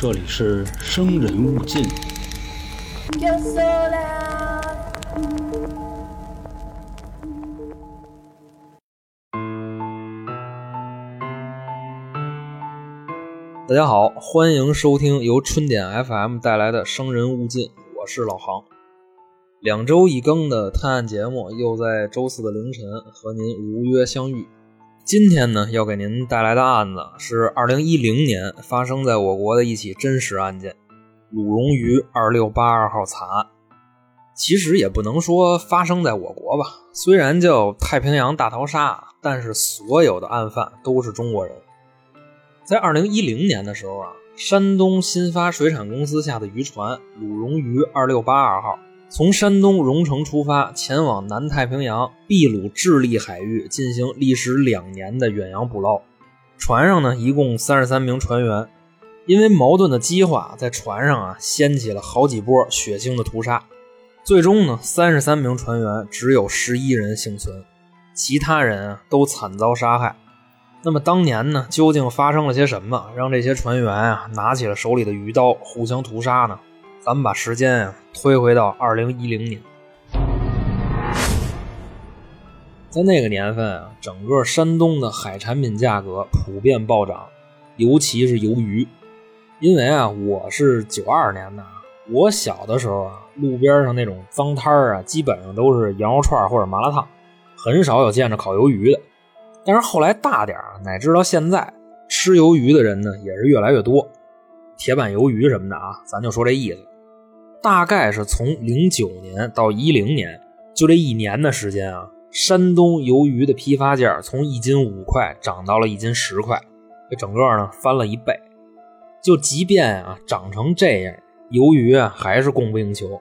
这里是生人勿近。大家好，欢迎收听由春点 FM 带来的《生人勿近》，我是老航。两周一更的探案节目又在周四的凌晨和您如约相遇。今天呢，要给您带来的案子是2010年发生在我国的一起真实案件——鲁荣鱼2682号惨案。其实也不能说发生在我国吧，虽然叫太平洋大逃杀，但是所有的案犯都是中国人。在二零一零年的时候啊，山东新发水产公司下的渔船“鲁荣鱼二六八二号”从山东荣成出发，前往南太平洋秘鲁智利海域进行历时两年的远洋捕捞。船上呢，一共三十三名船员。因为矛盾的激化，在船上啊掀起了好几波血腥的屠杀。最终呢，三十三名船员只有十一人幸存，其他人啊都惨遭杀害。那么当年呢，究竟发生了些什么，让这些船员啊拿起了手里的鱼刀互相屠杀呢？咱们把时间啊推回到二零一零年，在那个年份啊，整个山东的海产品价格普遍暴涨，尤其是鱿鱼。因为啊，我是九二年的，我小的时候啊，路边上那种脏摊儿啊，基本上都是羊肉串或者麻辣烫，很少有见着烤鱿鱼的。但是后来大点儿，乃至到现在，吃鱿鱼的人呢也是越来越多。铁板鱿鱼什么的啊，咱就说这意思。大概是从零九年到一零年，就这一年的时间啊，山东鱿鱼的批发价从一斤五块涨到了一斤十块，这整个呢翻了一倍。就即便啊涨成这样，鱿鱼啊还是供不应求。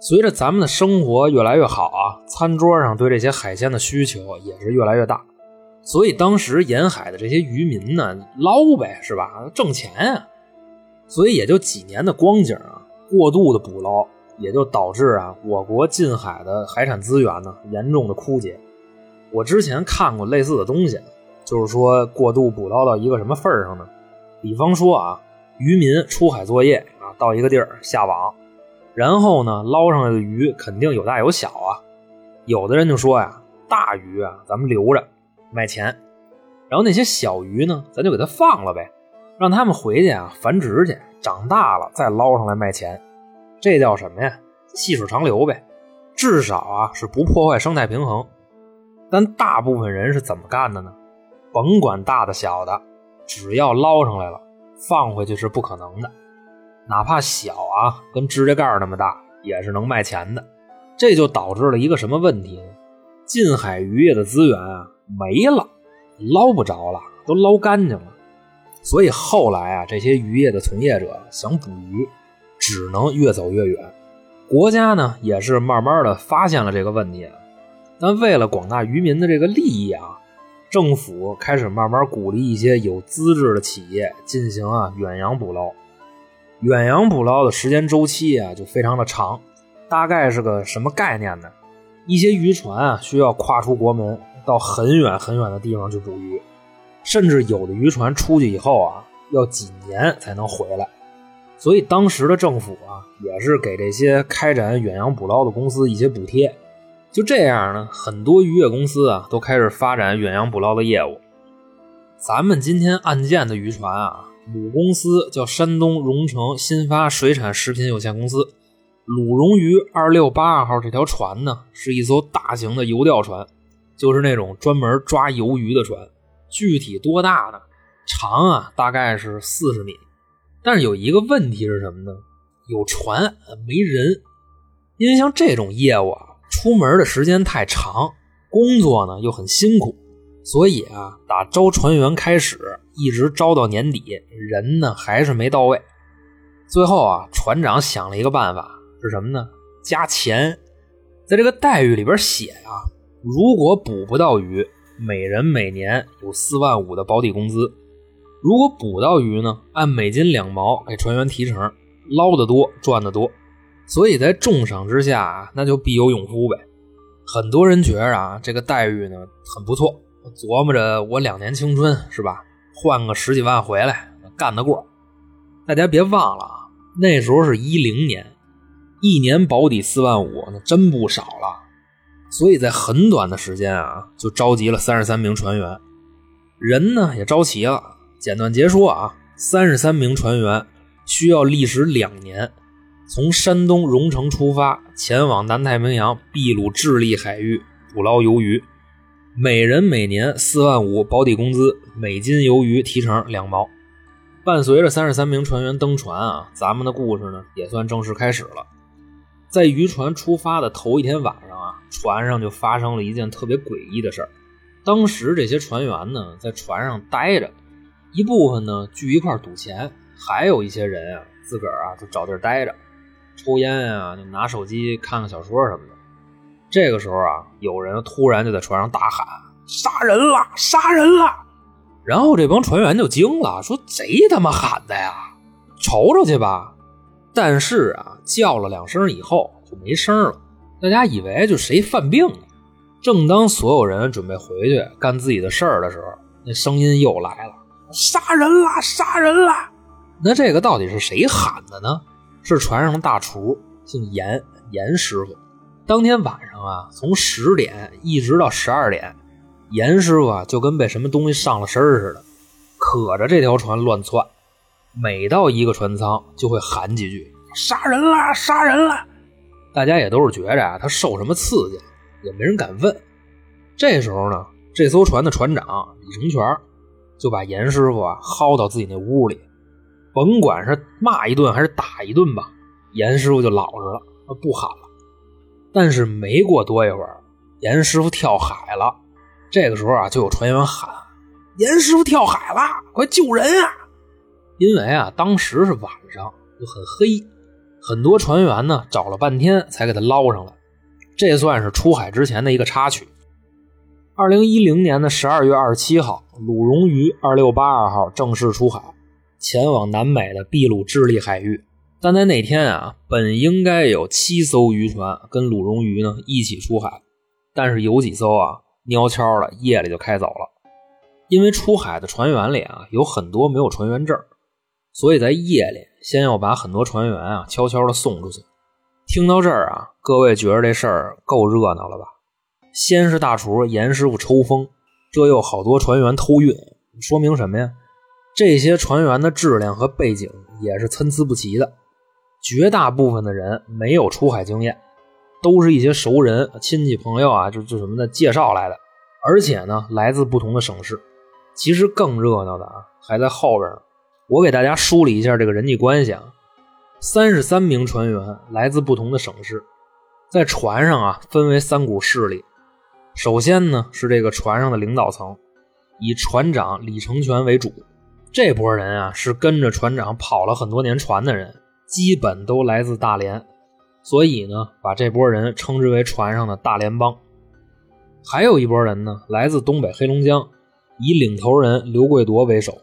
随着咱们的生活越来越好啊，餐桌上对这些海鲜的需求也是越来越大。所以当时沿海的这些渔民呢，捞呗，是吧？挣钱啊。所以也就几年的光景啊，过度的捕捞也就导致啊，我国近海的海产资源呢严重的枯竭。我之前看过类似的东西，就是说过度捕捞到一个什么份儿上呢？比方说啊，渔民出海作业啊，到一个地儿下网，然后呢捞上来的鱼肯定有大有小啊。有的人就说呀，大鱼啊咱们留着。卖钱，然后那些小鱼呢，咱就给它放了呗，让他们回去啊繁殖去，长大了再捞上来卖钱，这叫什么呀？细水长流呗，至少啊是不破坏生态平衡。但大部分人是怎么干的呢？甭管大的小的，只要捞上来了，放回去是不可能的，哪怕小啊跟指甲盖那么大，也是能卖钱的。这就导致了一个什么问题呢？近海渔业的资源啊。没了，捞不着了，都捞干净了。所以后来啊，这些渔业的从业者想捕鱼，只能越走越远。国家呢，也是慢慢的发现了这个问题，但为了广大渔民的这个利益啊，政府开始慢慢鼓励一些有资质的企业进行啊远洋捕捞。远洋捕捞的时间周期啊，就非常的长，大概是个什么概念呢？一些渔船啊，需要跨出国门。到很远很远的地方去捕鱼，甚至有的渔船出去以后啊，要几年才能回来。所以当时的政府啊，也是给这些开展远洋捕捞的公司一些补贴。就这样呢，很多渔业公司啊，都开始发展远洋捕捞的业务。咱们今天案件的渔船啊，母公司叫山东荣成新发水产食品有限公司，鲁荣鱼二六八二号这条船呢，是一艘大型的游钓船。就是那种专门抓鱿鱼的船，具体多大呢？长啊，大概是四十米。但是有一个问题是什么呢？有船没人，因为像这种业务啊，出门的时间太长，工作呢又很辛苦，所以啊，打招船员开始，一直招到年底，人呢还是没到位。最后啊，船长想了一个办法，是什么呢？加钱，在这个待遇里边写啊。如果捕不到鱼，每人每年有四万五的保底工资；如果捕到鱼呢，按每斤两毛给船员提成，捞得多赚得多。所以在重赏之下啊，那就必有勇夫呗。很多人觉着啊，这个待遇呢很不错，琢磨着我两年青春是吧，换个十几万回来干得过。大家别忘了啊，那时候是一零年，一年保底四万五，那真不少了。所以在很短的时间啊，就召集了三十三名船员，人呢也招齐了。简短截说啊，三十三名船员需要历时两年，从山东荣成出发，前往南太平洋秘鲁智利海域捕捞鱿鱼，每人每年四万五保底工资，每斤鱿鱼提成两毛。伴随着三十三名船员登船啊，咱们的故事呢也算正式开始了。在渔船出发的头一天晚上，船上就发生了一件特别诡异的事儿。当时这些船员呢在船上待着，一部分呢聚一块赌钱，还有一些人啊自个儿啊就找地儿待着，抽烟呀，就拿手机看看小说什么的。这个时候啊，有人突然就在船上大喊：“杀人了！杀人了！”然后这帮船员就惊了，说：“谁他妈喊的呀？瞅瞅去吧！”但是啊，叫了两声以后就没声了。大家以为就谁犯病了。正当所有人准备回去干自己的事儿的时候，那声音又来了：“杀人啦！杀人啦！”那这个到底是谁喊的呢？是船上的大厨，姓严，严师傅。当天晚上啊，从十点一直到十二点，严师傅啊就跟被什么东西上了身似的，可着这条船乱窜。每到一个船舱，就会喊几句“杀人啦，杀人了”。大家也都是觉着啊，他受什么刺激，也没人敢问。这时候呢，这艘船的船长李成全就把严师傅啊薅到自己那屋里，甭管是骂一顿还是打一顿吧，严师傅就老实了，不喊了。但是没过多一会儿，严师傅跳海了。这个时候啊，就有船员喊：“严师傅跳海了，快救人啊！”因为啊，当时是晚上，就很黑，很多船员呢找了半天才给他捞上来。这算是出海之前的一个插曲。二零一零年的十二月二十七号，鲁荣鱼二六八二号正式出海，前往南美的秘鲁智利海域。但在那天啊，本应该有七艘渔船跟鲁荣鱼呢一起出海，但是有几艘啊蔫悄的夜里就开走了，因为出海的船员里啊有很多没有船员证。所以在夜里，先要把很多船员啊悄悄的送出去。听到这儿啊，各位觉得这事儿够热闹了吧？先是大厨严师傅抽风，这又好多船员偷运，说明什么呀？这些船员的质量和背景也是参差不齐的。绝大部分的人没有出海经验，都是一些熟人、亲戚朋友啊，就就什么的介绍来的，而且呢，来自不同的省市。其实更热闹的啊，还在后边呢。我给大家梳理一下这个人际关系啊，三十三名船员来自不同的省市，在船上啊分为三股势力。首先呢是这个船上的领导层，以船长李成全为主。这波人啊是跟着船长跑了很多年船的人，基本都来自大连，所以呢把这波人称之为船上的大连帮。还有一波人呢来自东北黑龙江，以领头人刘贵铎为首。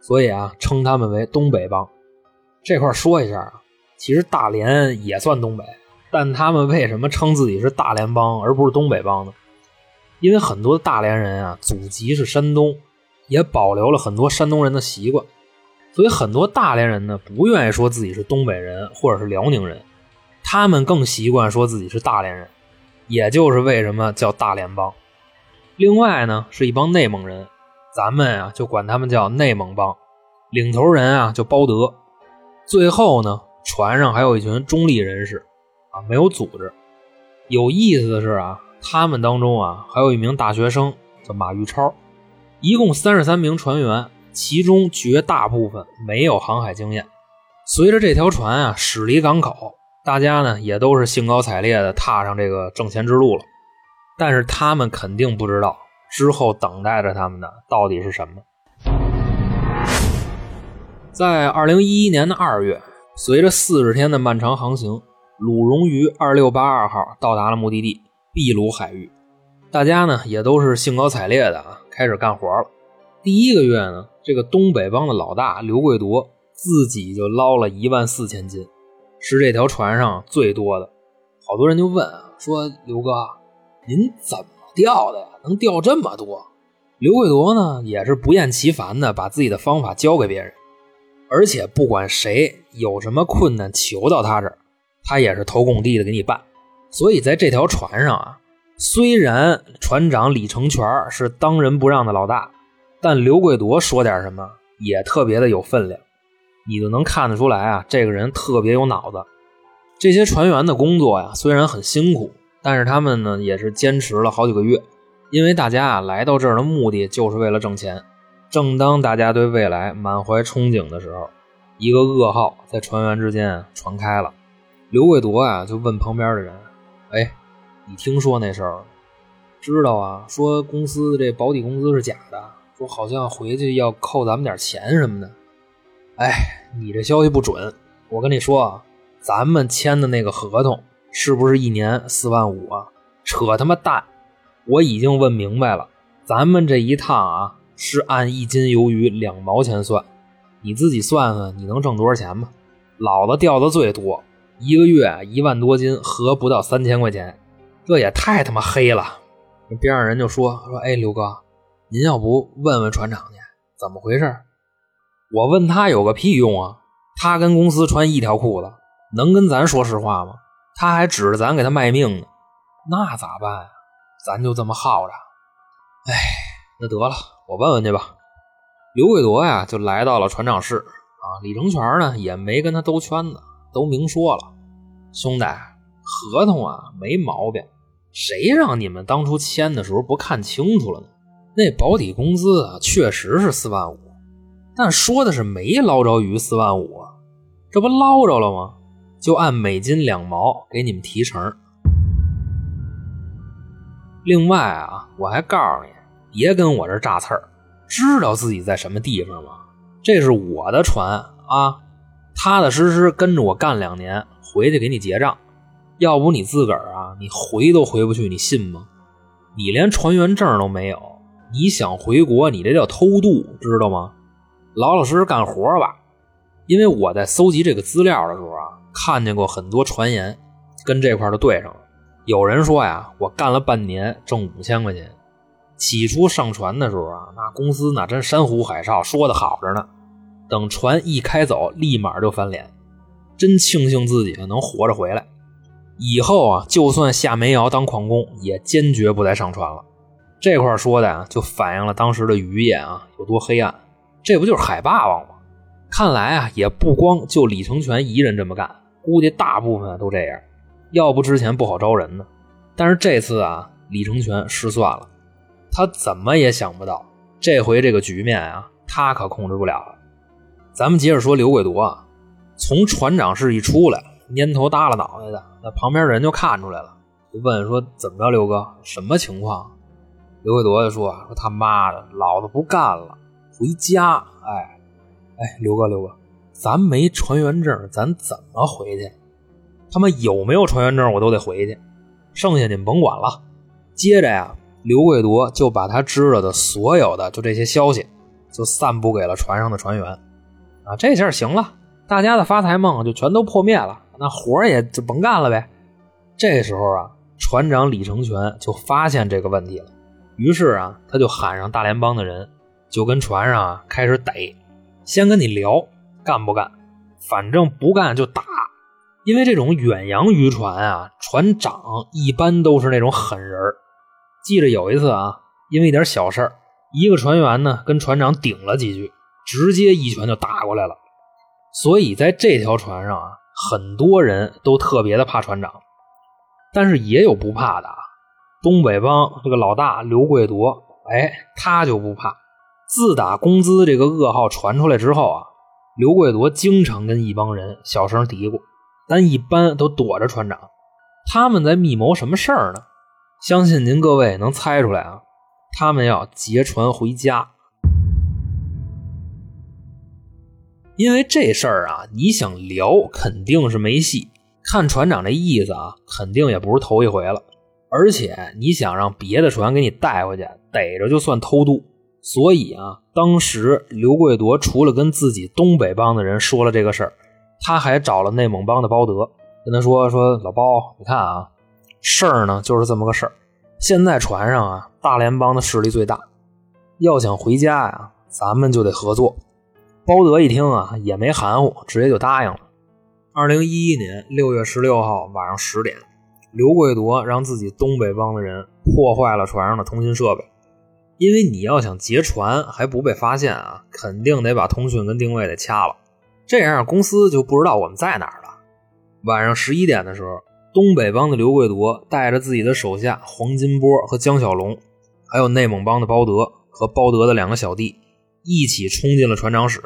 所以啊，称他们为东北帮。这块说一下啊，其实大连也算东北，但他们为什么称自己是大连帮而不是东北帮呢？因为很多大连人啊，祖籍是山东，也保留了很多山东人的习惯，所以很多大连人呢不愿意说自己是东北人或者是辽宁人，他们更习惯说自己是大连人，也就是为什么叫大连帮。另外呢，是一帮内蒙人。咱们啊，就管他们叫内蒙帮，领头人啊叫包德。最后呢，船上还有一群中立人士，啊，没有组织。有意思的是啊，他们当中啊，还有一名大学生叫马玉超。一共三十三名船员，其中绝大部分没有航海经验。随着这条船啊驶离港口，大家呢也都是兴高采烈的踏上这个挣钱之路了。但是他们肯定不知道。之后等待着他们的到底是什么？在二零一一年的二月，随着四十天的漫长航行，鲁荣于二六八二号到达了目的地秘鲁海域。大家呢也都是兴高采烈的啊，开始干活了。第一个月呢，这个东北帮的老大刘贵铎自己就捞了一万四千斤，是这条船上最多的。好多人就问啊说：“刘哥，您怎么？”钓的呀，能钓这么多。刘贵铎呢，也是不厌其烦的把自己的方法教给别人。而且不管谁有什么困难求到他这儿，他也是头拱地的给你办。所以在这条船上啊，虽然船长李成全是当仁不让的老大，但刘贵铎说点什么也特别的有分量，你就能看得出来啊，这个人特别有脑子。这些船员的工作呀，虽然很辛苦，但是他们呢也是坚持了好几个月，因为大家啊来到这儿的目的就是为了挣钱。正当大家对未来满怀憧憬的时候，一个噩耗在船员之间传开了。刘贵铎啊就问旁边的人。哎，你听说那事儿？知道啊，说公司这保底工资是假的，说好像回去要扣咱们点钱什么的。哎，你这消息不准。我跟你说啊，咱们签的那个合同是不是一年四万五啊？扯他妈蛋！我已经问明白了，咱们这一趟啊是按一斤鱿鱼两毛钱算，你自己算算你能挣多少钱吧？老子钓的最多。一个月一万多斤，合不到三千块钱，这也太他妈黑了！边上人就说说，哎，刘哥，您要不问问船长去，怎么回事？我问他有个屁用啊！他跟公司穿一条裤子，能跟咱说实话吗？他还指着咱给他卖命呢，那咋办呀？咱就这么耗着？哎，那得了，我问问去吧。刘贵铎呀，就来到了船长室啊。李成全呢，也没跟他兜圈子。都明说了，兄弟，合同啊没毛病，谁让你们当初签的时候不看清楚了呢？那保底工资啊确实是四万五，但说的是没捞着鱼四万五啊，这不捞着了吗？就按每斤两毛给你们提成。另外啊，我还告诉你，别跟我这炸刺儿，知道自己在什么地方吗？这是我的船啊。踏踏实实跟着我干两年，回去给你结账。要不你自个儿啊，你回都回不去，你信吗？你连船员证都没有，你想回国，你这叫偷渡，知道吗？老老实实干活吧。因为我在搜集这个资料的时候啊，看见过很多传言，跟这块都对上了。有人说呀，我干了半年挣五千块钱。起初上船的时候啊，那公司那真山呼海啸，说的好着呢。等船一开走，立马就翻脸，真庆幸自己能活着回来。以后啊，就算下煤窑当矿工，也坚决不再上船了。这块说的啊，就反映了当时的渔业啊有多黑暗。这不就是海霸王吗？看来啊，也不光就李成全一人这么干，估计大部分都这样。要不之前不好招人呢。但是这次啊，李成全失算了，他怎么也想不到，这回这个局面啊，他可控制不了了。咱们接着说刘贵夺啊，从船长室一出来，蔫头耷拉脑袋的，那旁边人就看出来了，就问说：“怎么着，刘哥，什么情况？”刘贵夺就说：“说他妈的，老子不干了，回家。”哎，哎，刘哥，刘哥，咱没船员证，咱怎么回去？他妈有没有船员证，我都得回去。剩下你们甭管了。接着呀，刘贵铎就把他知道的所有的就这些消息，就散布给了船上的船员。啊，这下行了，大家的发财梦就全都破灭了，那活也就甭干了呗。这时候啊，船长李成全就发现这个问题了，于是啊，他就喊上大联帮的人，就跟船上啊开始逮，先跟你聊，干不干？反正不干就打，因为这种远洋渔船啊，船长一般都是那种狠人记着有一次啊，因为一点小事一个船员呢跟船长顶了几句。直接一拳就打过来了，所以在这条船上啊，很多人都特别的怕船长，但是也有不怕的啊。东北帮这个老大刘贵铎，哎，他就不怕。自打工资这个噩耗传出来之后啊，刘贵铎经常跟一帮人小声嘀咕，但一般都躲着船长。他们在密谋什么事儿呢？相信您各位能猜出来啊，他们要劫船回家。因为这事儿啊，你想聊肯定是没戏。看船长这意思啊，肯定也不是头一回了。而且你想让别的船给你带回去，逮着就算偷渡。所以啊，当时刘贵铎除了跟自己东北帮的人说了这个事儿，他还找了内蒙帮的包德，跟他说说老包，你看啊，事儿呢就是这么个事儿。现在船上啊，大联邦的势力最大，要想回家呀，咱们就得合作。包德一听啊，也没含糊，直接就答应了。二零一一年六月十六号晚上十点，刘贵铎让自己东北帮的人破坏了船上的通讯设备，因为你要想劫船还不被发现啊，肯定得把通讯跟定位得掐了，这样公司就不知道我们在哪儿了。晚上十一点的时候，东北帮的刘贵铎带着自己的手下黄金波和江小龙，还有内蒙帮的包德和包德的两个小弟，一起冲进了船长室。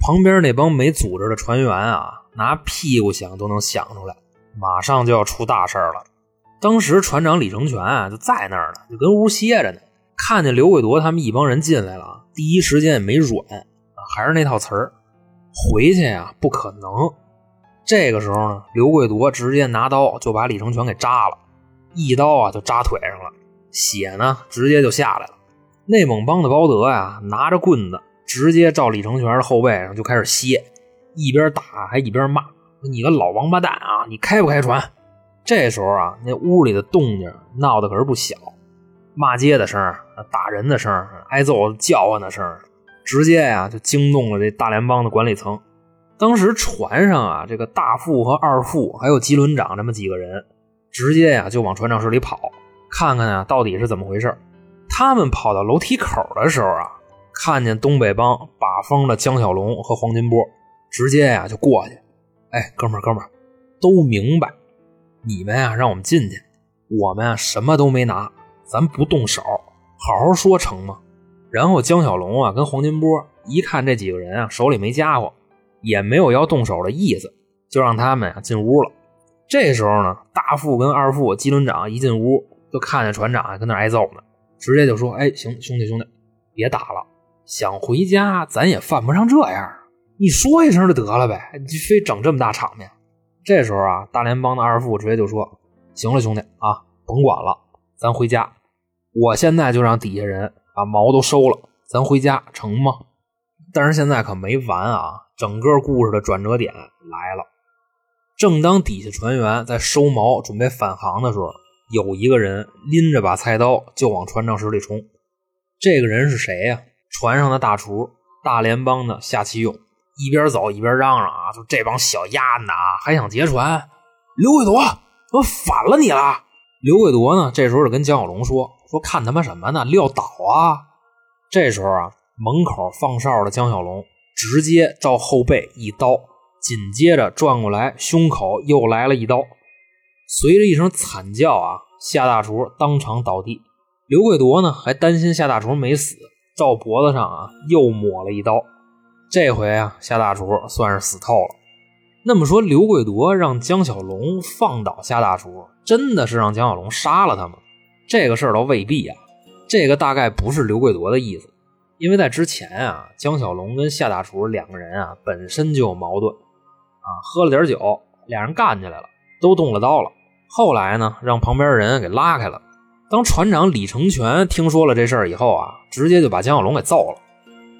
旁边那帮没组织的船员啊，拿屁股想都能想出来，马上就要出大事了。当时船长李成全啊就在那儿呢，就跟屋歇着呢。看见刘贵铎他们一帮人进来了，第一时间也没软，还是那套词儿，回去呀不可能。这个时候呢，刘贵铎直接拿刀就把李成全给扎了，一刀啊就扎腿上了，血呢直接就下来了。内蒙帮的包德呀，拿着棍子。直接照李成全的后背上就开始歇，一边打还一边骂：“你个老王八蛋啊！你开不开船？”这时候啊，那屋里的动静闹得可是不小，骂街的声打人的声挨揍叫唤的声直接呀就惊动了这大联邦的管理层。当时船上啊，这个大副和二副还有机轮长这么几个人，直接呀就往船长室里跑，看看啊到底是怎么回事。他们跑到楼梯口的时候啊。看见东北帮把风的江小龙和黄金波，直接呀就过去。哎，哥们儿，哥们儿，都明白，你们呀让我们进去，我们啊什么都没拿，咱不动手，好好说成吗？然后江小龙啊跟黄金波一看这几个人啊手里没家伙，也没有要动手的意思，就让他们啊进屋了。这时候呢，大副跟二副机轮长一进屋，就看见船长还跟那挨揍呢，直接就说：“哎，行，兄弟兄弟，别打了。”想回家，咱也犯不上这样。你说一声就得了呗，你非整这么大场面。这时候啊，大联邦的二副直接就说：“行了，兄弟啊，甭管了，咱回家。我现在就让底下人把毛都收了，咱回家成吗？”但是现在可没完啊，整个故事的转折点来了。正当底下船员在收锚准备返航的时候，有一个人拎着把菜刀就往船长室里冲。这个人是谁呀？船上的大厨，大联邦的夏启勇，一边走一边嚷嚷啊，说这帮小丫子啊，还想劫船？刘贵铎，我反了你了！刘贵铎呢，这时候就跟江小龙说：“说看他妈什么呢？撂倒啊！”这时候啊，门口放哨的江小龙直接照后背一刀，紧接着转过来胸口又来了一刀，随着一声惨叫啊，夏大厨当场倒地。刘贵铎呢，还担心夏大厨没死。照脖子上啊，又抹了一刀。这回啊，夏大厨算是死透了。那么说，刘贵铎让江小龙放倒夏大厨，真的是让江小龙杀了他吗？这个事儿倒未必啊。这个大概不是刘贵铎的意思，因为在之前啊，江小龙跟夏大厨两个人啊，本身就有矛盾啊，喝了点酒，俩人干起来了，都动了刀了。后来呢，让旁边人给拉开了。当船长李成全听说了这事儿以后啊，直接就把江小龙给揍了。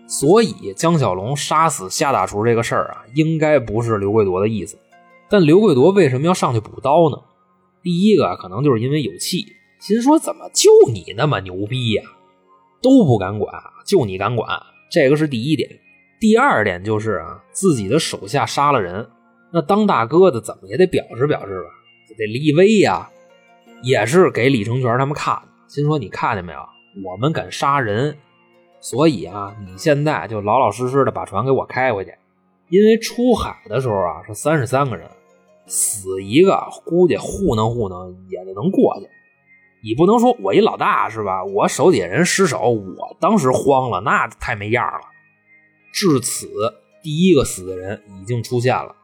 所以江小龙杀死夏大厨这个事儿啊，应该不是刘贵夺的意思。但刘贵夺为什么要上去补刀呢？第一个可能就是因为有气，心说怎么就你那么牛逼呀，都不敢管，就你敢管，这个是第一点。第二点就是啊，自己的手下杀了人，那当大哥的怎么也得表示表示吧，得立威呀。也是给李成全他们看的，心说你看见没有，我们敢杀人，所以啊，你现在就老老实实的把船给我开回去，因为出海的时候啊是三十三个人，死一个估计糊弄糊弄也就能过去。你不能说我一老大是吧？我手底下人失手，我当时慌了，那太没样了。至此，第一个死的人已经出现了，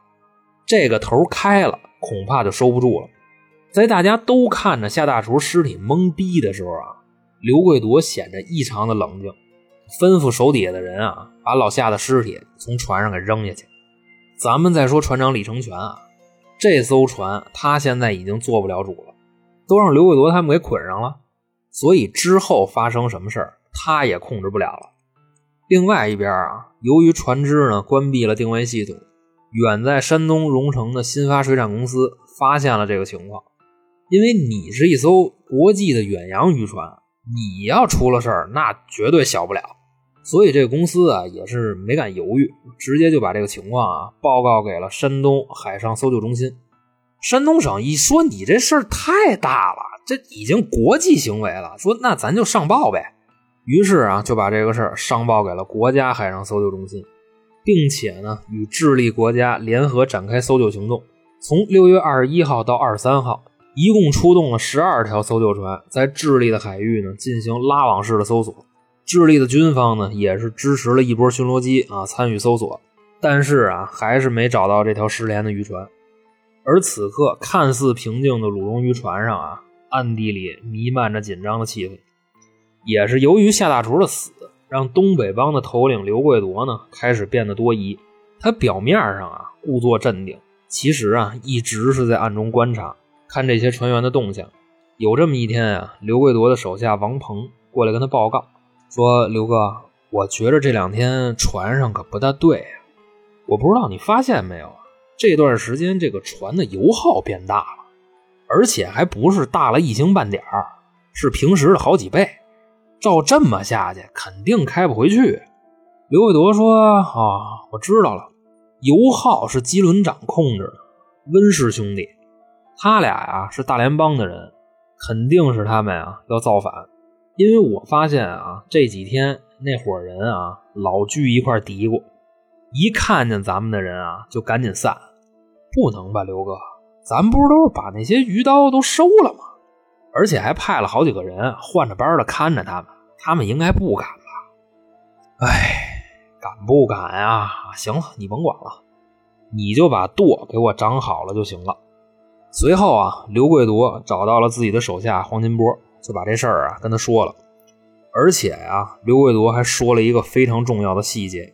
这个头开了，恐怕就收不住了。在大家都看着夏大厨尸体懵逼的时候啊，刘贵铎显得异常的冷静，吩咐手底下的人啊，把老夏的尸体从船上给扔下去。咱们再说船长李成全啊，这艘船他现在已经做不了主了，都让刘贵铎他们给捆上了，所以之后发生什么事儿他也控制不了了。另外一边啊，由于船只呢关闭了定位系统，远在山东荣成的新发水产公司发现了这个情况。因为你是一艘国际的远洋渔船，你要出了事儿，那绝对小不了。所以这个公司啊也是没敢犹豫，直接就把这个情况啊报告给了山东海上搜救中心。山东省一说你这事儿太大了，这已经国际行为了，说那咱就上报呗。于是啊就把这个事儿上报给了国家海上搜救中心，并且呢与智利国家联合展开搜救行动。从六月二十一号到二十三号，一共出动了十二条搜救船，在智利的海域呢进行拉网式的搜索。智利的军方呢也是支持了一波巡逻机啊参与搜索，但是啊还是没找到这条失联的渔船。而此刻看似平静的鲁荣渔船上啊，暗地里弥漫着紧张的气氛。也是由于夏大厨的死，让东北帮的头领刘贵铎呢开始变得多疑。他表面上啊故作镇定。其实啊，一直是在暗中观察，看这些船员的动向。有这么一天啊，刘贵铎的手下王鹏过来跟他报告说：“刘哥，我觉着这两天船上可不大对啊。我不知道你发现没有，这段时间这个船的油耗变大了，而且还不是大了一星半点，是平时的好几倍。照这么下去，肯定开不回去。”刘贵铎说：“啊，我知道了。”油耗是基轮长控制的，温氏兄弟，他俩呀是大联邦的人，肯定是他们啊要造反。因为我发现啊这几天那伙人啊老聚一块嘀咕，一看见咱们的人啊就赶紧散。不能吧，刘哥，咱不是都是把那些鱼刀都收了吗？而且还派了好几个人换着班的看着他们，他们应该不敢吧？哎。敢不敢呀？行了，你甭管了，你就把舵给我掌好了就行了。随后啊，刘贵铎找到了自己的手下黄金波，就把这事儿啊跟他说了。而且呀，刘贵铎还说了一个非常重要的细节：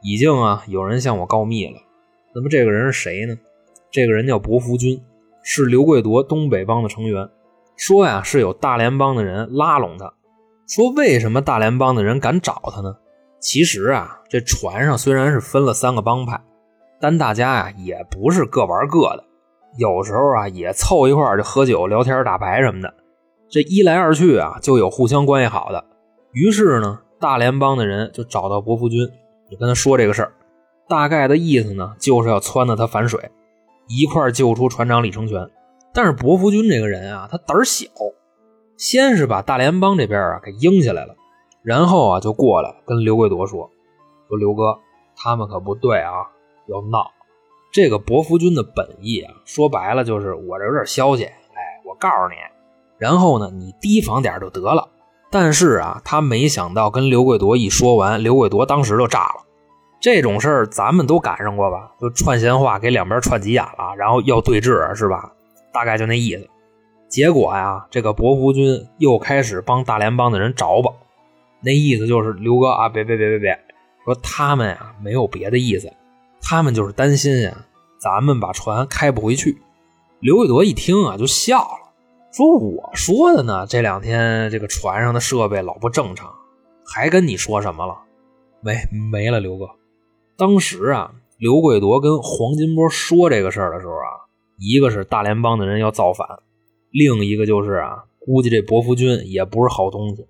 已经啊有人向我告密了。那么这个人是谁呢？这个人叫伯福军，是刘贵铎东北帮的成员。说呀是有大联邦的人拉拢他。说为什么大联邦的人敢找他呢？其实啊，这船上虽然是分了三个帮派，但大家呀也不是各玩各的，有时候啊也凑一块就喝酒、聊天、打牌什么的。这一来二去啊，就有互相关系好的。于是呢，大联邦的人就找到伯福军，就跟他说这个事儿。大概的意思呢，就是要撺掇他反水，一块救出船长李成全。但是伯福军这个人啊，他胆小，先是把大联邦这边啊给应下来了。然后啊，就过来跟刘贵铎说：“说刘哥，他们可不对啊，要闹。这个伯福军的本意啊，说白了就是我这有点消息，哎，我告诉你，然后呢，你提防点就得了。但是啊，他没想到跟刘贵铎一说完，刘贵铎当时就炸了。这种事儿咱们都赶上过吧？就串闲话，给两边串急眼了，然后要对峙，是吧？大概就那意思。结果呀，这个伯福军又开始帮大联邦的人找吧。”那意思就是刘哥啊，别别别别别，说他们呀没有别的意思，他们就是担心呀，咱们把船开不回去。刘贵铎一听啊就笑了，说我说的呢，这两天这个船上的设备老不正常，还跟你说什么了？没没了，刘哥。当时啊，刘贵铎跟黄金波说这个事儿的时候啊，一个是大联邦的人要造反，另一个就是啊，估计这伯福军也不是好东西。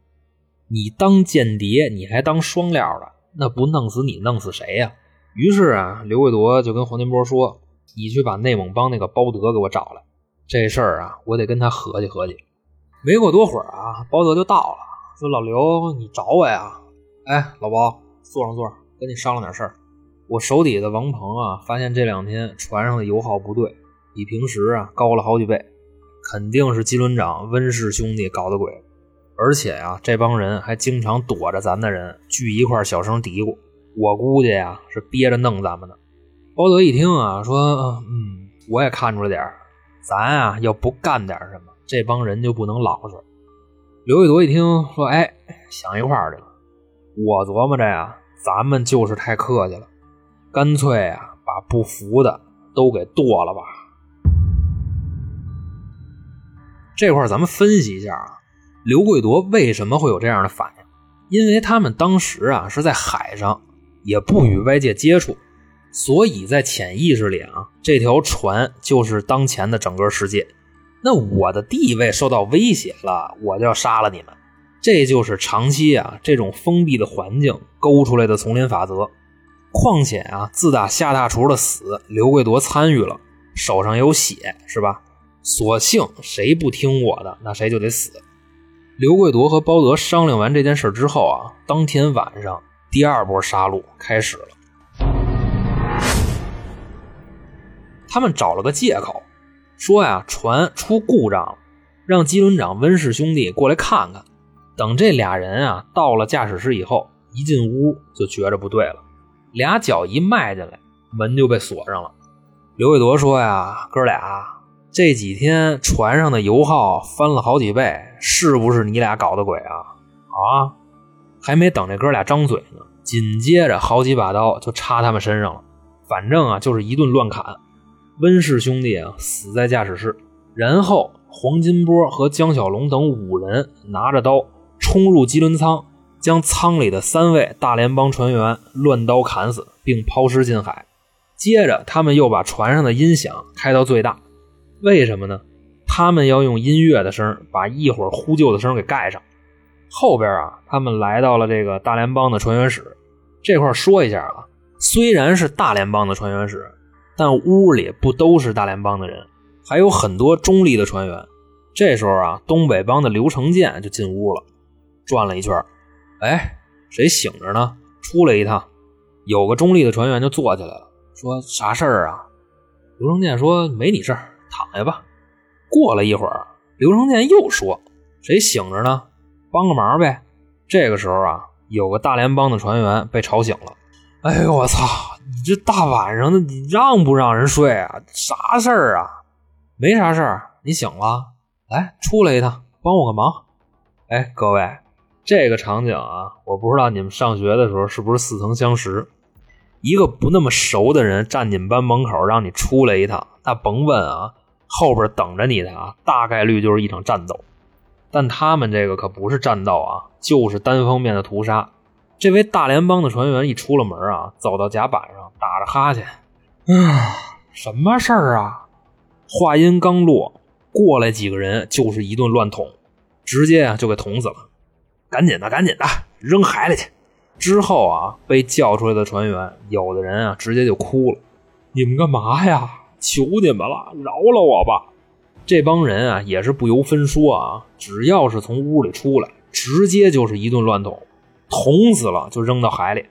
你当间谍，你还当双料的，那不弄死你，弄死谁呀？于是啊，刘贵铎就跟黄金波说：“你去把内蒙帮那个包德给我找来，这事儿啊，我得跟他合计合计。”没过多会儿啊，包德就到了，说：“老刘，你找我呀？哎，老包，坐上座，跟你商量点事儿。我手底的王鹏啊，发现这两天船上的油耗不对，比平时啊高了好几倍，肯定是机轮长温氏兄弟搞的鬼。”而且呀，这帮人还经常躲着咱的人聚一块小声嘀咕。我估计呀，是憋着弄咱们呢。包德一听啊，说：“嗯，我也看出来点咱啊要不干点什么，这帮人就不能老实。”刘贵铎一听说：“哎，想一块儿去了。我琢磨着呀，咱们就是太客气了，干脆啊，把不服的都给剁了吧。”这块咱们分析一下啊。刘贵铎为什么会有这样的反应？因为他们当时啊是在海上，也不与外界接触，所以在潜意识里啊，这条船就是当前的整个世界。那我的地位受到威胁了，我就要杀了你们。这就是长期啊这种封闭的环境勾出来的丛林法则。况且啊，自打夏大厨的死，刘贵铎参与了，手上有血，是吧？索性谁不听我的，那谁就得死。刘贵铎和包德商量完这件事之后啊，当天晚上第二波杀戮开始了。他们找了个借口，说呀船出故障了，让机轮长温氏兄弟过来看看。等这俩人啊到了驾驶室以后，一进屋就觉着不对了。俩脚一迈进来，门就被锁上了。刘伟铎说：“呀，哥俩，这几天船上的油耗翻了好几倍，是不是你俩搞的鬼啊？”啊！还没等这哥俩张嘴呢，紧接着好几把刀就插他们身上了。反正啊，就是一顿乱砍。温氏兄弟啊，死在驾驶室。然后黄金波和江小龙等五人拿着刀冲入机轮舱。将舱里的三位大联邦船员乱刀砍死，并抛尸进海。接着，他们又把船上的音响开到最大。为什么呢？他们要用音乐的声把一会儿呼救的声给盖上。后边啊，他们来到了这个大联邦的船员室。这块说一下啊，虽然是大联邦的船员室，但屋里不都是大联邦的人，还有很多中立的船员。这时候啊，东北帮的刘成建就进屋了，转了一圈。哎，谁醒着呢？出来一趟。有个中立的船员就坐起来了，说：“啥事儿啊？”刘成建说：“没你事儿，躺下吧。”过了一会儿，刘成建又说：“谁醒着呢？帮个忙呗。”这个时候啊，有个大联邦的船员被吵醒了。“哎呦我操！你这大晚上的，你让不让人睡啊？啥事儿啊？没啥事儿，你醒了，来出来一趟，帮我个忙。”哎，各位。这个场景啊，我不知道你们上学的时候是不是似曾相识。一个不那么熟的人站你们班门口让你出来一趟，那甭问啊，后边等着你的啊，大概率就是一场战斗。但他们这个可不是战斗啊，就是单方面的屠杀。这位大联邦的船员一出了门啊，走到甲板上打着哈欠，啊，什么事儿啊？话音刚落，过来几个人就是一顿乱捅，直接啊就给捅死了。赶紧的，赶紧的，扔海里去！之后啊，被叫出来的船员，有的人啊，直接就哭了：“你们干嘛呀？求你们了，饶了我吧！”这帮人啊，也是不由分说啊，只要是从屋里出来，直接就是一顿乱捅，捅死了就扔到海里。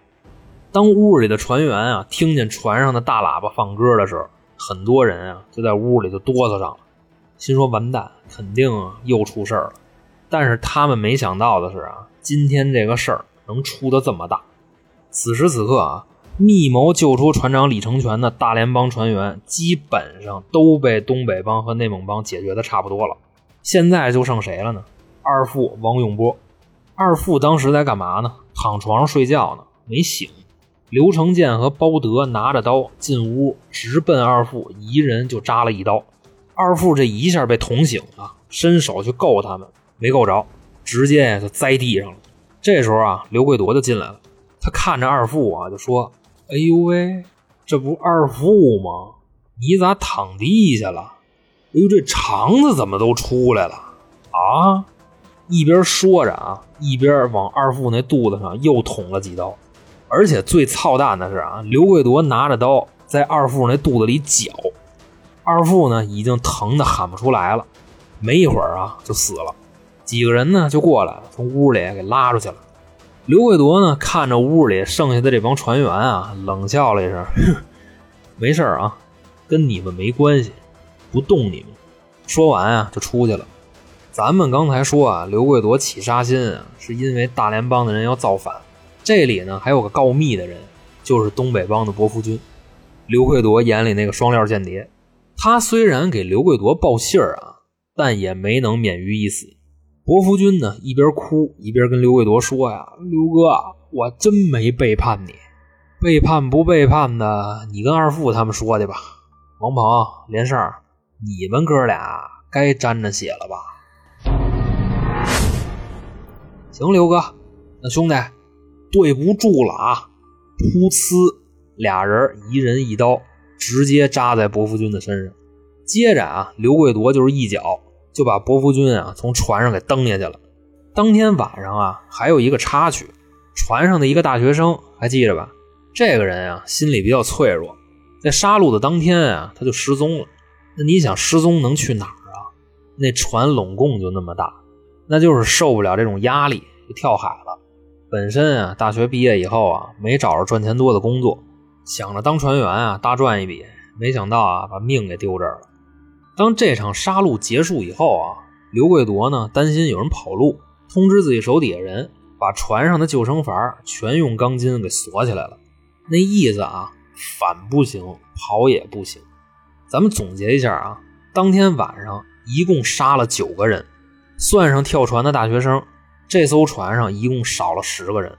当屋里的船员啊，听见船上的大喇叭放歌的时候，很多人啊，就在屋里就哆嗦上了，心说：“完蛋，肯定啊，又出事儿了。”但是他们没想到的是啊，今天这个事儿能出的这么大。此时此刻啊，密谋救出船长李成全的大联邦船员基本上都被东北帮和内蒙帮解决的差不多了。现在就剩谁了呢？二副王永波。二副当时在干嘛呢？躺床上睡觉呢，没醒。刘成建和包德拿着刀进屋，直奔二副一人就扎了一刀。二副这一下被捅醒了，伸手去够他们。没够着，直接就栽地上了。这时候啊，刘贵铎就进来了。他看着二副啊，就说：“哎呦喂，这不二副吗？你咋躺地下了？哎呦，这肠子怎么都出来了啊？”一边说着啊，一边往二副那肚子上又捅了几刀。而且最操蛋的是啊，刘贵铎拿着刀在二副那肚子里绞。二副呢，已经疼得喊不出来了，没一会儿啊，就死了。几个人呢就过来了，从屋里给拉出去了。刘贵铎呢看着屋里剩下的这帮船员啊，冷笑了一声：“哼，没事啊，跟你们没关系，不动你们。”说完啊就出去了。咱们刚才说啊，刘贵铎起杀心啊，是因为大联邦的人要造反。这里呢还有个告密的人，就是东北帮的伯福军，刘贵铎眼里那个双料间谍。他虽然给刘贵铎报信儿啊，但也没能免于一死。伯福军呢，一边哭一边跟刘贵铎说：“呀，刘哥，我真没背叛你，背叛不背叛的，你跟二副他们说去吧。王鹏、连胜，你们哥俩该沾着血了吧？行，刘哥，那兄弟，对不住了啊！噗呲，俩人一人一刀，直接扎在伯福军的身上。接着啊，刘贵铎就是一脚。”就把伯福军啊从船上给蹬下去了，当天晚上啊，还有一个插曲，船上的一个大学生还记着吧？这个人啊，心里比较脆弱，在杀戮的当天啊，他就失踪了。那你想失踪能去哪儿啊？那船拢共就那么大，那就是受不了这种压力，就跳海了。本身啊，大学毕业以后啊，没找着赚钱多的工作，想着当船员啊，大赚一笔，没想到啊，把命给丢这儿了。当这场杀戮结束以后啊，刘贵铎呢，担心有人跑路，通知自己手底下人，把船上的救生筏全用钢筋给锁起来了。那意思啊，反不行，跑也不行。咱们总结一下啊，当天晚上一共杀了九个人，算上跳船的大学生，这艘船上一共少了十个人。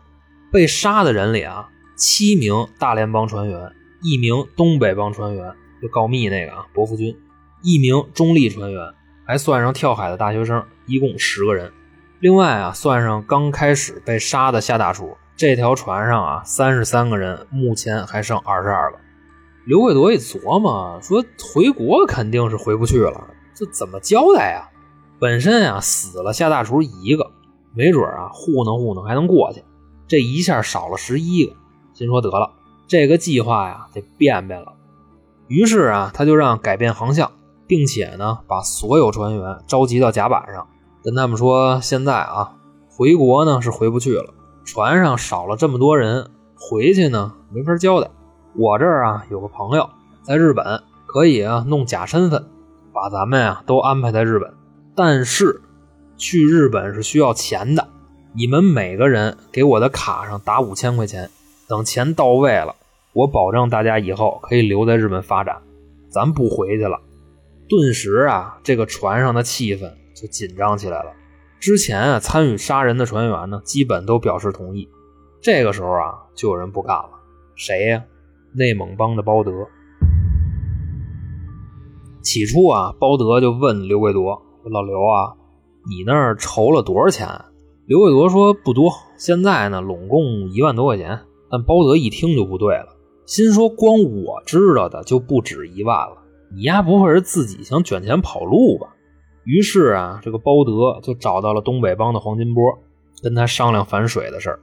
被杀的人里啊，七名大联邦船员，一名东北帮船员，就告密那个啊，伯福军，一名中立船员，还算上跳海的大学生，一共十个人。另外啊，算上刚开始被杀的夏大厨，这条船上啊，三十三个人，目前还剩二十二个。刘贵铎一琢磨，说回国肯定是回不去了，这怎么交代呀？本身啊死了夏大厨一个，没准啊糊弄糊弄还能过去，这一下少了十一个，心说得了，这个计划呀得变变了。于是啊他就让改变航向，并且呢把所有船员召集到甲板上，跟他们说现在啊回国呢是回不去了，船上少了这么多人，回去呢没法交代。我这儿啊有个朋友在日本，可以啊弄假身份，把咱们啊都安排在日本。但是去日本是需要钱的，你们每个人给我的卡上打五千块钱。等钱到位了，我保证大家以后可以留在日本发展，咱不回去了。顿时啊，这个船上的气氛就紧张起来了。之前啊参与杀人的船员呢，基本都表示同意。这个时候啊，就有人不干了，谁呀？内蒙帮的包德，起初啊，包德就问刘贵铎：“老刘啊，你那儿筹了多少钱？”刘贵铎说：“不多，现在呢，拢共一万多块钱。”但包德一听就不对了，心说：“光我知道的就不止一万了，你丫不会是自己想卷钱跑路吧？”于是啊，这个包德就找到了东北帮的黄金波，跟他商量反水的事儿。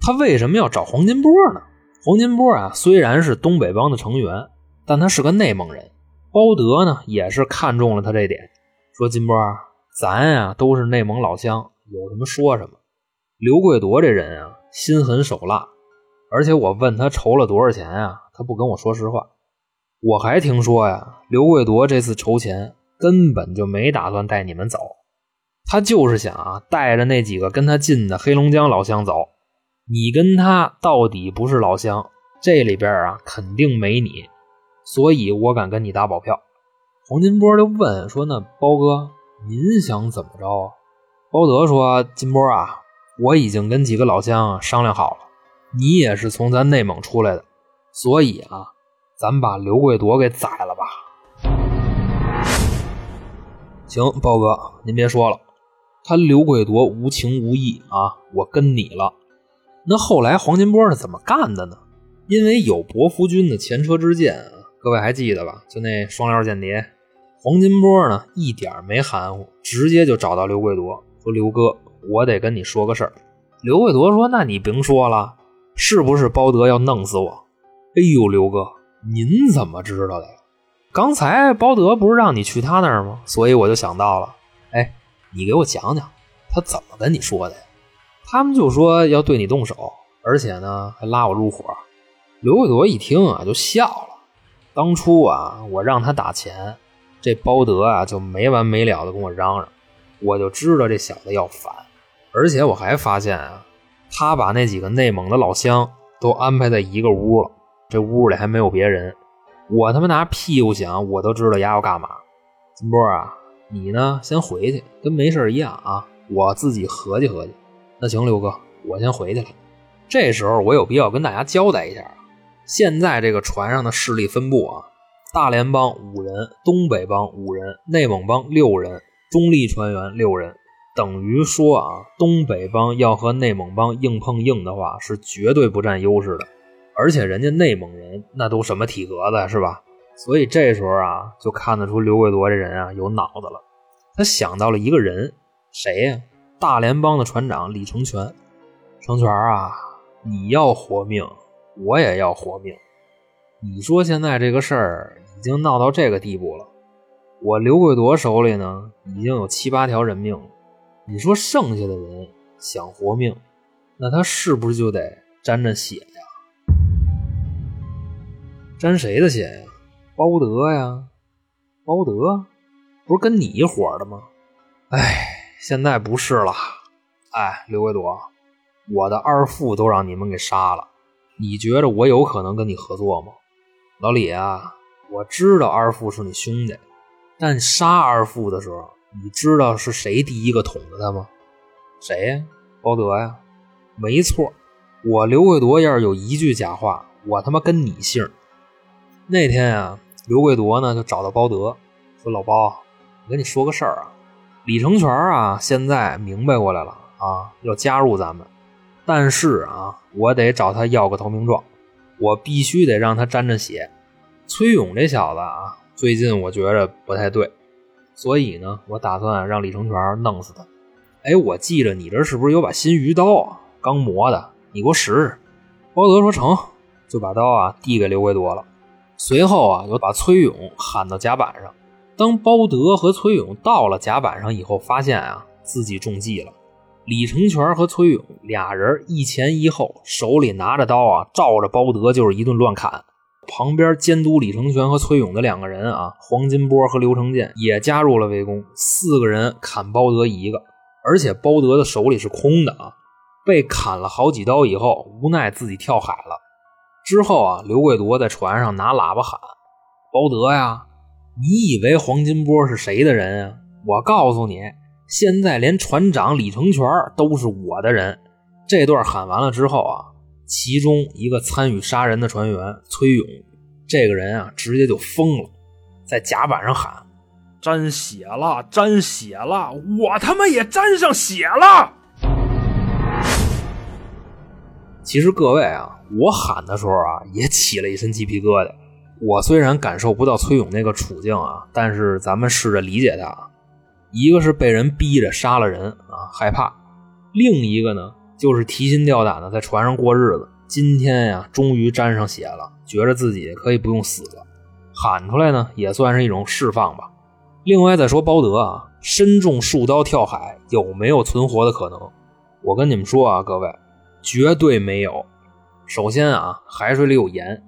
他为什么要找黄金波呢？黄金波啊，虽然是东北帮的成员，但他是个内蒙人。包德呢，也是看中了他这点，说：“金波，咱呀都是内蒙老乡，有什么说什么。”刘贵铎这人啊，心狠手辣，而且我问他筹了多少钱啊，他不跟我说实话。我还听说呀，刘贵铎这次筹钱根本就没打算带你们走，他就是想啊，带着那几个跟他近的黑龙江老乡走。你跟他到底不是老乡，这里边啊肯定没你，所以我敢跟你打保票。黄金波就问说：“那包哥，您想怎么着啊？”包德说：“金波啊，我已经跟几个老乡商量好了，你也是从咱内蒙出来的，所以啊，咱把刘贵铎给宰了吧。”行，包哥，您别说了，他刘贵铎无情无义啊，我跟你了。那后来黄金波是怎么干的呢？因为有伯福军的前车之鉴，各位还记得吧？就那双料间谍，黄金波呢一点没含糊，直接就找到刘贵铎说：“刘哥，我得跟你说个事儿。”刘贵铎说：“那你甭说了，是不是包德要弄死我？”哎呦，刘哥，您怎么知道的呀？刚才包德不是让你去他那儿吗？所以我就想到了。哎，你给我讲讲，他怎么跟你说的呀？他们就说要对你动手，而且呢还拉我入伙。刘贵铎一听啊就笑了。当初啊我让他打钱，这包德啊就没完没了的跟我嚷嚷，我就知道这小子要反。而且我还发现啊，他把那几个内蒙的老乡都安排在一个屋了，这屋里还没有别人。我他妈拿屁股想，我都知道丫要干嘛。金波啊，你呢先回去，跟没事一样啊。我自己合计合计。那行，刘哥，我先回去了。这时候我有必要跟大家交代一下，现在这个船上的势力分布啊，大连帮五人，东北帮五人，内蒙帮六人，中立船员六人，等于说啊，东北帮要和内蒙帮硬碰硬的话，是绝对不占优势的。而且人家内蒙人那都什么体格子是吧？所以这时候啊，就看得出刘贵铎这人啊有脑子了。他想到了一个人，谁呀？大连邦的船长李成全。成全啊，你要活命，我也要活命。你说现在这个事儿已经闹到这个地步了，我刘贵夺手里呢已经有七八条人命了。你说剩下的人想活命，那他是不是就得沾着血？沾谁的血呀？包德呀？包德不是跟你一伙的吗？哎，现在不是了。哎，刘贵夺。我的二父都让你们给杀了，你觉得我有可能跟你合作吗？老李啊，我知道二父是你兄弟，但杀二父的时候，你知道是谁第一个捅的他吗？谁呀？包德呀？没错，我刘贵夺要是有一句假话，我他妈跟你姓。那天啊，刘贵夺呢就找到包德，说：“老包，我跟你说个事儿啊，李成全啊，现在明白过来了啊，要加入咱们。”但是啊，我得找他要个投名状，我必须得让他沾着血。崔勇这小子啊，最近我觉着不太对，所以呢，我打算让李成全弄死他。哎，我记着你这是不是有把新鱼刀啊？刚磨的，你给我使使。包德说成，就把刀啊递给刘贵夺了。随后啊，又把崔勇喊到甲板上。当包德和崔勇到了甲板上以后，发现啊自己中计了。李成全和崔勇俩人一前一后，手里拿着刀啊，照着包德就是一顿乱砍。旁边监督李成全和崔勇的两个人啊，黄金波和刘成建也加入了围攻。四个人砍包德一个，而且包德的手里是空的啊。被砍了好几刀以后，无奈自己跳海了。之后啊，刘贵夺在船上拿喇叭喊：“包德呀，你以为黄金波是谁的人啊？我告诉你。”现在连船长李成全都是我的人。这段喊完了之后啊，其中一个参与杀人的船员崔勇，这个人啊，直接就疯了，在甲板上喊：“沾血了，沾血了，我他妈也沾上血了！”其实各位啊，我喊的时候啊，也起了一身鸡皮疙瘩。我虽然感受不到崔勇那个处境啊，但是咱们试着理解他。一个是被人逼着杀了人啊，害怕；另一个呢，就是提心吊胆的在船上过日子。今天呀，终于沾上血了，觉着自己可以不用死了，喊出来呢，也算是一种释放吧。另外再说包德啊，身中数刀跳海，有没有存活的可能？我跟你们说啊，各位，绝对没有。首先啊，海水里有盐，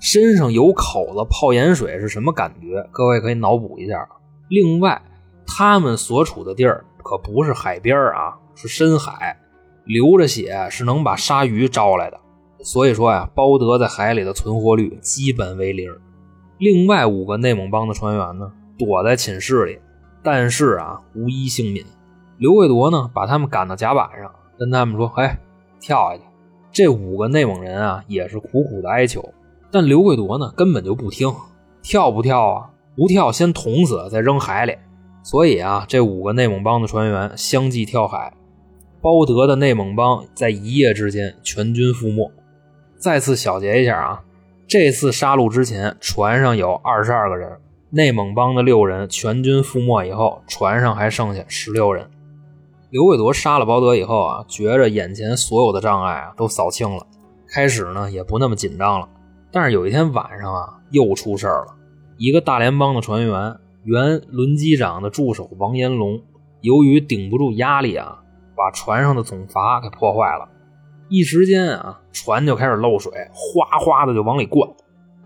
身上有口子泡盐水是什么感觉？各位可以脑补一下。另外。他们所处的地儿可不是海边啊，是深海，流着血是能把鲨鱼招来的。所以说呀，包德在海里的存活率基本为零。另外五个内蒙帮的船员呢，躲在寝室里，但是啊，无一幸免。刘贵夺呢，把他们赶到甲板上，跟他们说：“哎，跳下去。”这五个内蒙人啊，也是苦苦的哀求，但刘贵夺呢，根本就不听。跳不跳啊？不跳，先捅死，再扔海里。所以啊，这五个内蒙帮的船员相继跳海，包德的内蒙帮在一夜之间全军覆没。再次小结一下啊，这次杀戮之前，船上有二十二个人，内蒙帮的六人全军覆没以后，船上还剩下十六人。刘贵夺杀了包德以后啊，觉着眼前所有的障碍啊都扫清了，开始呢也不那么紧张了。但是有一天晚上啊，又出事了，一个大联邦的船员。原轮机长的助手王延龙，由于顶不住压力啊，把船上的总阀给破坏了。一时间啊，船就开始漏水，哗哗的就往里灌。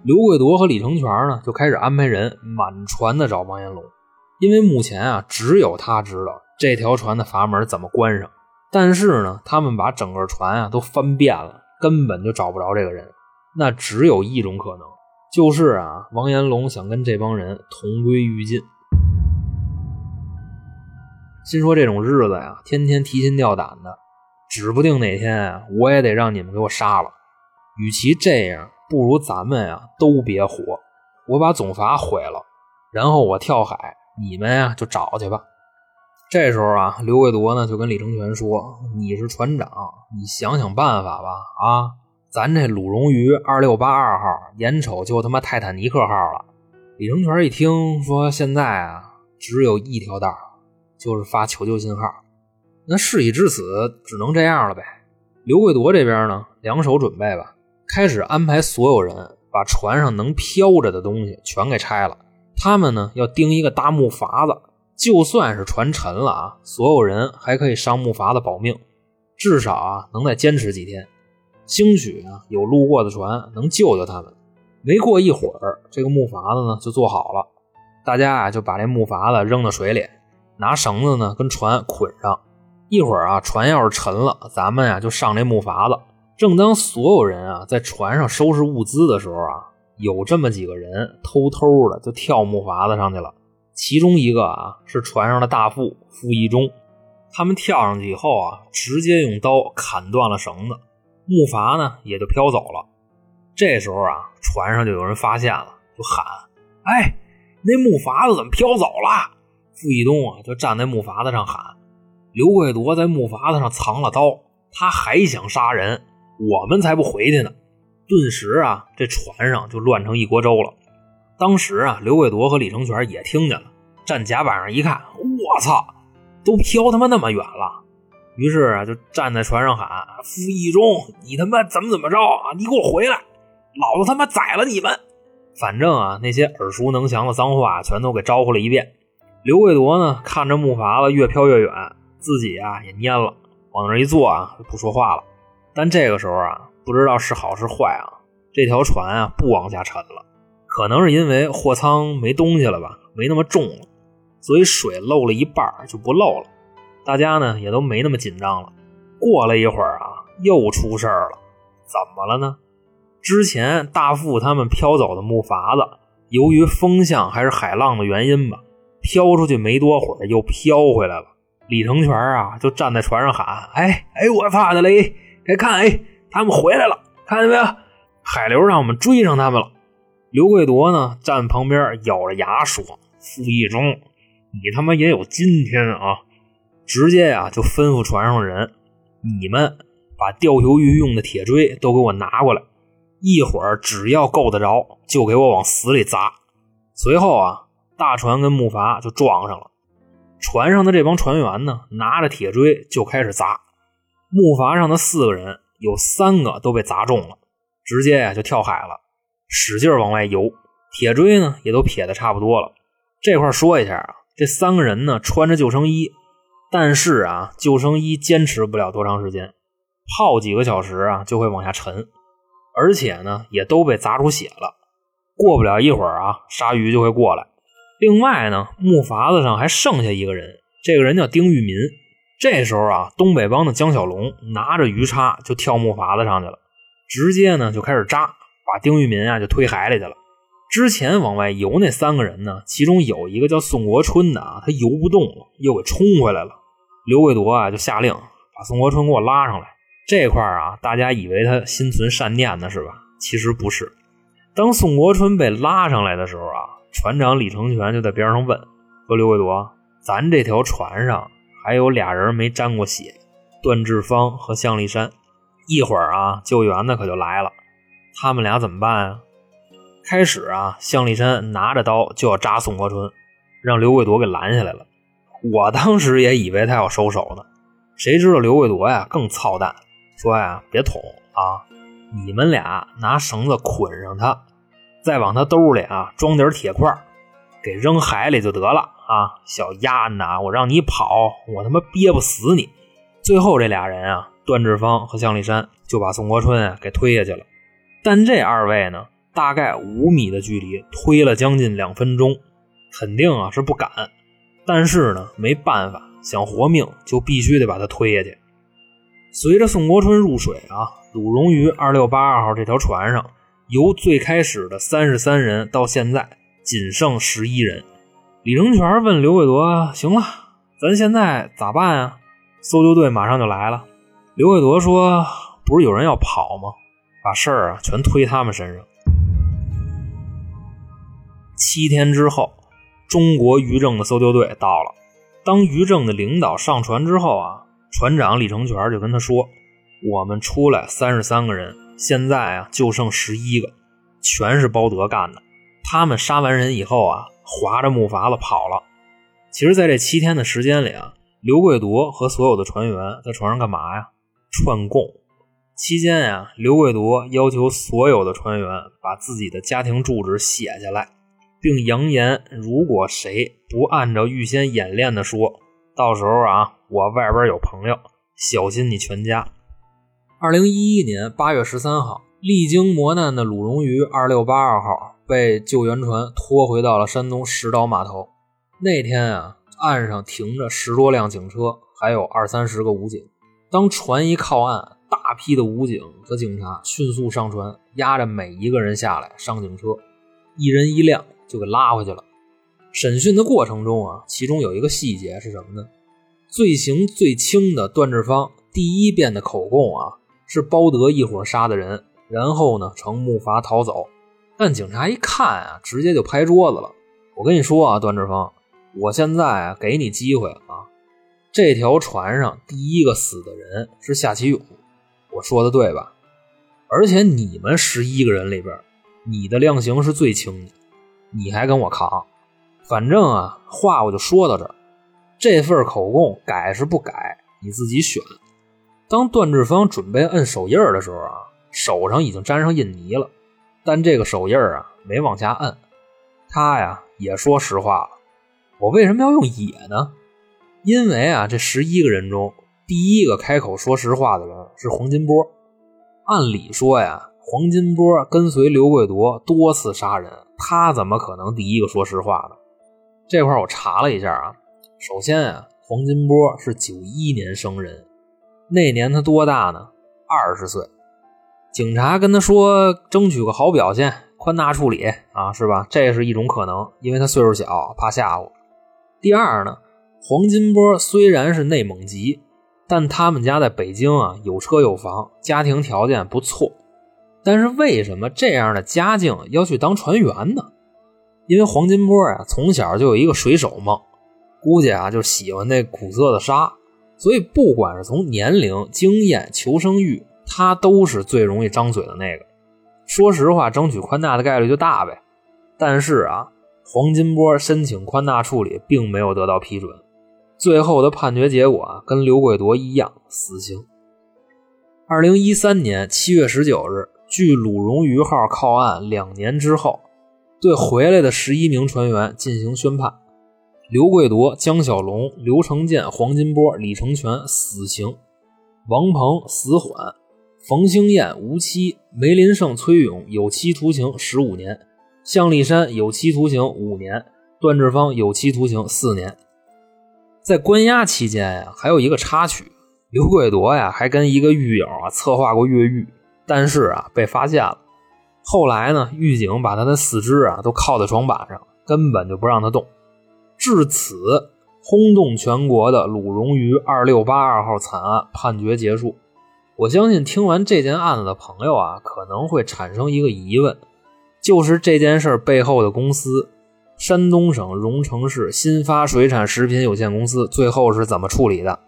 刘贵夺和李成全呢，就开始安排人满船的找王延龙，因为目前啊，只有他知道这条船的阀门怎么关上。但是呢，他们把整个船啊都翻遍了，根本就找不着这个人。那只有一种可能。就是啊，王延龙想跟这帮人同归于尽，心说这种日子呀，天天提心吊胆的，指不定哪天啊，我也得让你们给我杀了。与其这样，不如咱们呀都别活，我把总阀毁了，然后我跳海，你们呀就找去吧。这时候啊，刘贵夺呢就跟李成全说：“你是船长，你想想办法吧，啊。”咱这鲁荣鱼二六八二号，眼瞅就他妈泰坦尼克号了。李成全一听说，现在啊只有一条道，就是发求救信号。那事已至此，只能这样了呗。刘贵铎这边呢，两手准备吧，开始安排所有人把船上能飘着的东西全给拆了。他们呢，要钉一个大木筏子，就算是船沉了啊，所有人还可以上木筏子保命，至少啊，能再坚持几天。兴许啊，有路过的船能救救他们。没过一会儿，这个木筏子呢就做好了，大家啊就把这木筏子扔到水里，拿绳子呢跟船捆上。一会儿啊，船要是沉了，咱们呀就上这木筏子。正当所有人啊在船上收拾物资的时候啊，有这么几个人偷偷的就跳木筏子上去了。其中一个啊是船上的大副傅义忠，他们跳上去以后啊，直接用刀砍断了绳子，木筏呢也就飘走了。这时候啊，船上就有人发现了，就喊：“哎，那木筏子怎么飘走了？”傅义东啊就站在木筏子上喊。刘贵夺在木筏子上藏了刀，他还想杀人，我们才不回去呢！顿时啊，这船上就乱成一锅粥了。当时啊，刘贵夺和李成全也听见了，站甲板上一看，我操，都飘他妈那么远了！于是啊，就站在船上喊：“傅义忠，你他妈怎么怎么着啊？你给我回来，老子他妈宰了你们！”反正啊，那些耳熟能详的脏话全都给招呼了一遍。刘贵铎呢，看着木筏子越飘越远。自己啊也蔫了，往那一坐啊不说话了。但这个时候啊，不知道是好是坏啊，这条船啊不往下沉了，可能是因为货舱没东西了吧，没那么重了，所以水漏了一半就不漏了。大家呢也都没那么紧张了。过了一会儿啊，又出事儿了，怎么了呢？之前大副他们飘走的木筏子，由于风向还是海浪的原因吧，飘出去没多会儿又飘回来了。李成全啊，就站在船上喊：“哎哎，我发的嘞！该看哎，他们回来了，看见没有？海流让我们追上他们了。”刘贵铎呢，站旁边咬着牙说：“傅义忠，你他妈也有今天啊！”直接呀，就吩咐船上的人：“你们把钓鱿鱼用的铁锥都给我拿过来，一会儿只要够得着，就给我往死里砸。”随后啊，大船跟木筏就撞上了。船上的这帮船员呢，拿着铁锥就开始砸。木筏上的四个人有三个都被砸中了，直接呀就跳海了，使劲往外游。铁锥呢也都撇的差不多了。这块说一下啊，这三个人呢穿着救生衣，但是啊救生衣坚持不了多长时间，泡几个小时啊就会往下沉，而且呢也都被砸出血了。过不了一会儿啊，鲨鱼就会过来。另外呢，木筏子上还剩下一个人，这个人叫丁玉民。这时候啊，东北帮的江小龙拿着鱼叉就跳木筏子上去了，直接呢就开始扎，把丁玉民啊就推海里去了。之前往外游那三个人呢，其中有一个叫宋国春的啊，他游不动了，又给冲回来了。刘贵铎啊就下令把宋国春给我拉上来。这块啊，大家以为他心存善念呢是吧？其实不是。当宋国春被拉上来的时候啊。船长李成全就在边上问：“说刘贵铎，咱这条船上还有俩人没沾过血，段志芳和向立山。一会儿啊，救援的可就来了，他们俩怎么办啊？”开始啊，向立山拿着刀就要扎宋国春，让刘贵夺给拦下来了。我当时也以为他要收手呢，谁知道刘贵夺呀更操蛋，说呀：“别捅啊，你们俩拿绳子捆上他。”再往他兜里啊装点铁块，给扔海里就得了啊！小丫呐，我让你跑，我他妈憋不死你！最后这俩人啊，段志芳和向立山就把宋国春啊给推下去了。但这二位呢，大概五米的距离推了将近两分钟，肯定啊是不敢。但是呢，没办法，想活命就必须得把他推下去。随着宋国春入水啊，鲁荣于二六八二号这条船上。由最开始的三十三人到现在仅剩十一人，李成全问刘贵铎：“行了，咱现在咋办啊？”搜救队马上就来了。刘贵铎说：“不是有人要跑吗？把事儿啊全推他们身上。”七天之后，中国渔政的搜救队到了。当渔政的领导上船之后啊，船长李成全就跟他说：“我们出来三十三个人。”现在啊，就剩十一个，全是包德干的。他们杀完人以后啊，划着木筏子跑了。其实，在这七天的时间里啊，刘贵夺和所有的船员在船上干嘛呀？串供。期间呀，刘贵夺要求所有的船员把自己的家庭住址写下来，并扬言，如果谁不按照预先演练的说，到时候啊，我外边有朋友，小心你全家。二零一一年八月十三号，历经磨难的鲁荣鱼二六八二号被救援船拖回到了山东石岛码头。那天啊，岸上停着十多辆警车，还有二三十个武警。当船一靠岸，大批的武警和警察迅速上船，押着每一个人下来上警车，一人一辆就给拉回去了。审讯的过程中啊，其中有一个细节是什么呢？罪行最轻的段志芳第一遍的口供啊，是包德一伙杀的人，然后呢乘木筏逃走。但警察一看啊，直接就拍桌子了。我跟你说啊，段志芳，我现在啊给你机会啊，这条船上第一个死的人是夏启勇。我说的对吧？而且你们十一个人里边，你的量刑是最轻的，你还跟我扛。反正啊，话我就说到这儿。这份口供改是不改，你自己选。当段志芳准备摁手印的时候啊，手上已经沾上印泥了，但这个手印啊没往下摁。他呀也说实话了。我为什么要用也呢？因为啊，这十一个人中。第一个开口说实话的人是黄金波。按理说呀，黄金波跟随刘贵铎多次杀人，他怎么可能第一个说实话呢？这块我查了一下啊，首先啊，黄金波是九一年生人，那年他多大呢？二十岁。警察跟他说争取个好表现，宽大处理啊，是吧？这是一种可能，因为他岁数小，怕吓唬。第二呢，黄金波虽然是内蒙籍。但他们家在北京啊，有车有房，家庭条件不错。但是为什么这样的家境要去当船员呢？因为黄金波啊，从小就有一个水手梦，估计啊就喜欢那苦涩的沙，所以不管是从年龄、经验、求生欲，他都是最容易张嘴的那个。说实话，争取宽大的概率就大呗。但是啊，黄金波申请宽大处理并没有得到批准。最后的判决结果啊，跟刘贵铎一样，死刑。二零一三年七月十九日，距鲁荣鱼号靠岸两年之后，对回来的十一名船员进行宣判：刘贵铎、江小龙、刘成建、黄金波、李成全死刑；王鹏死缓；冯兴燕无期；梅林胜、崔勇有期徒刑十五年；向立山有期徒刑五年；段志芳有期徒刑四年。在关押期间呀，还有一个插曲，刘贵铎呀还跟一个狱友啊策划过越狱，但是啊被发现了。后来呢，狱警把他的四肢啊都铐在床板上，根本就不让他动。至此，轰动全国的鲁荣鱼二六八二号惨案判决结束。我相信听完这件案子的朋友啊，可能会产生一个疑问，就是这件事背后的公司。山东省荣成市新发水产食品有限公司最后是怎么处理的？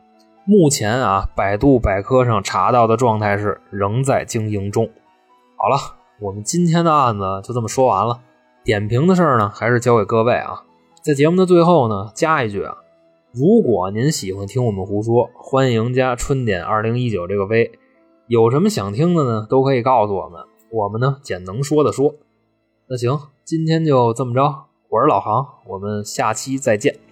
目前啊，百度百科上查到的状态是仍在经营中。好了，我们今天的案子就这么说完了。点评的事儿呢，还是交给各位啊。在节目的最后呢，加一句啊，如果您喜欢听我们胡说，欢迎加春点二零一九这个微。有什么想听的呢，都可以告诉我们，我们呢简能说的说。那行，今天就这么着。我是老航，我们下期再见。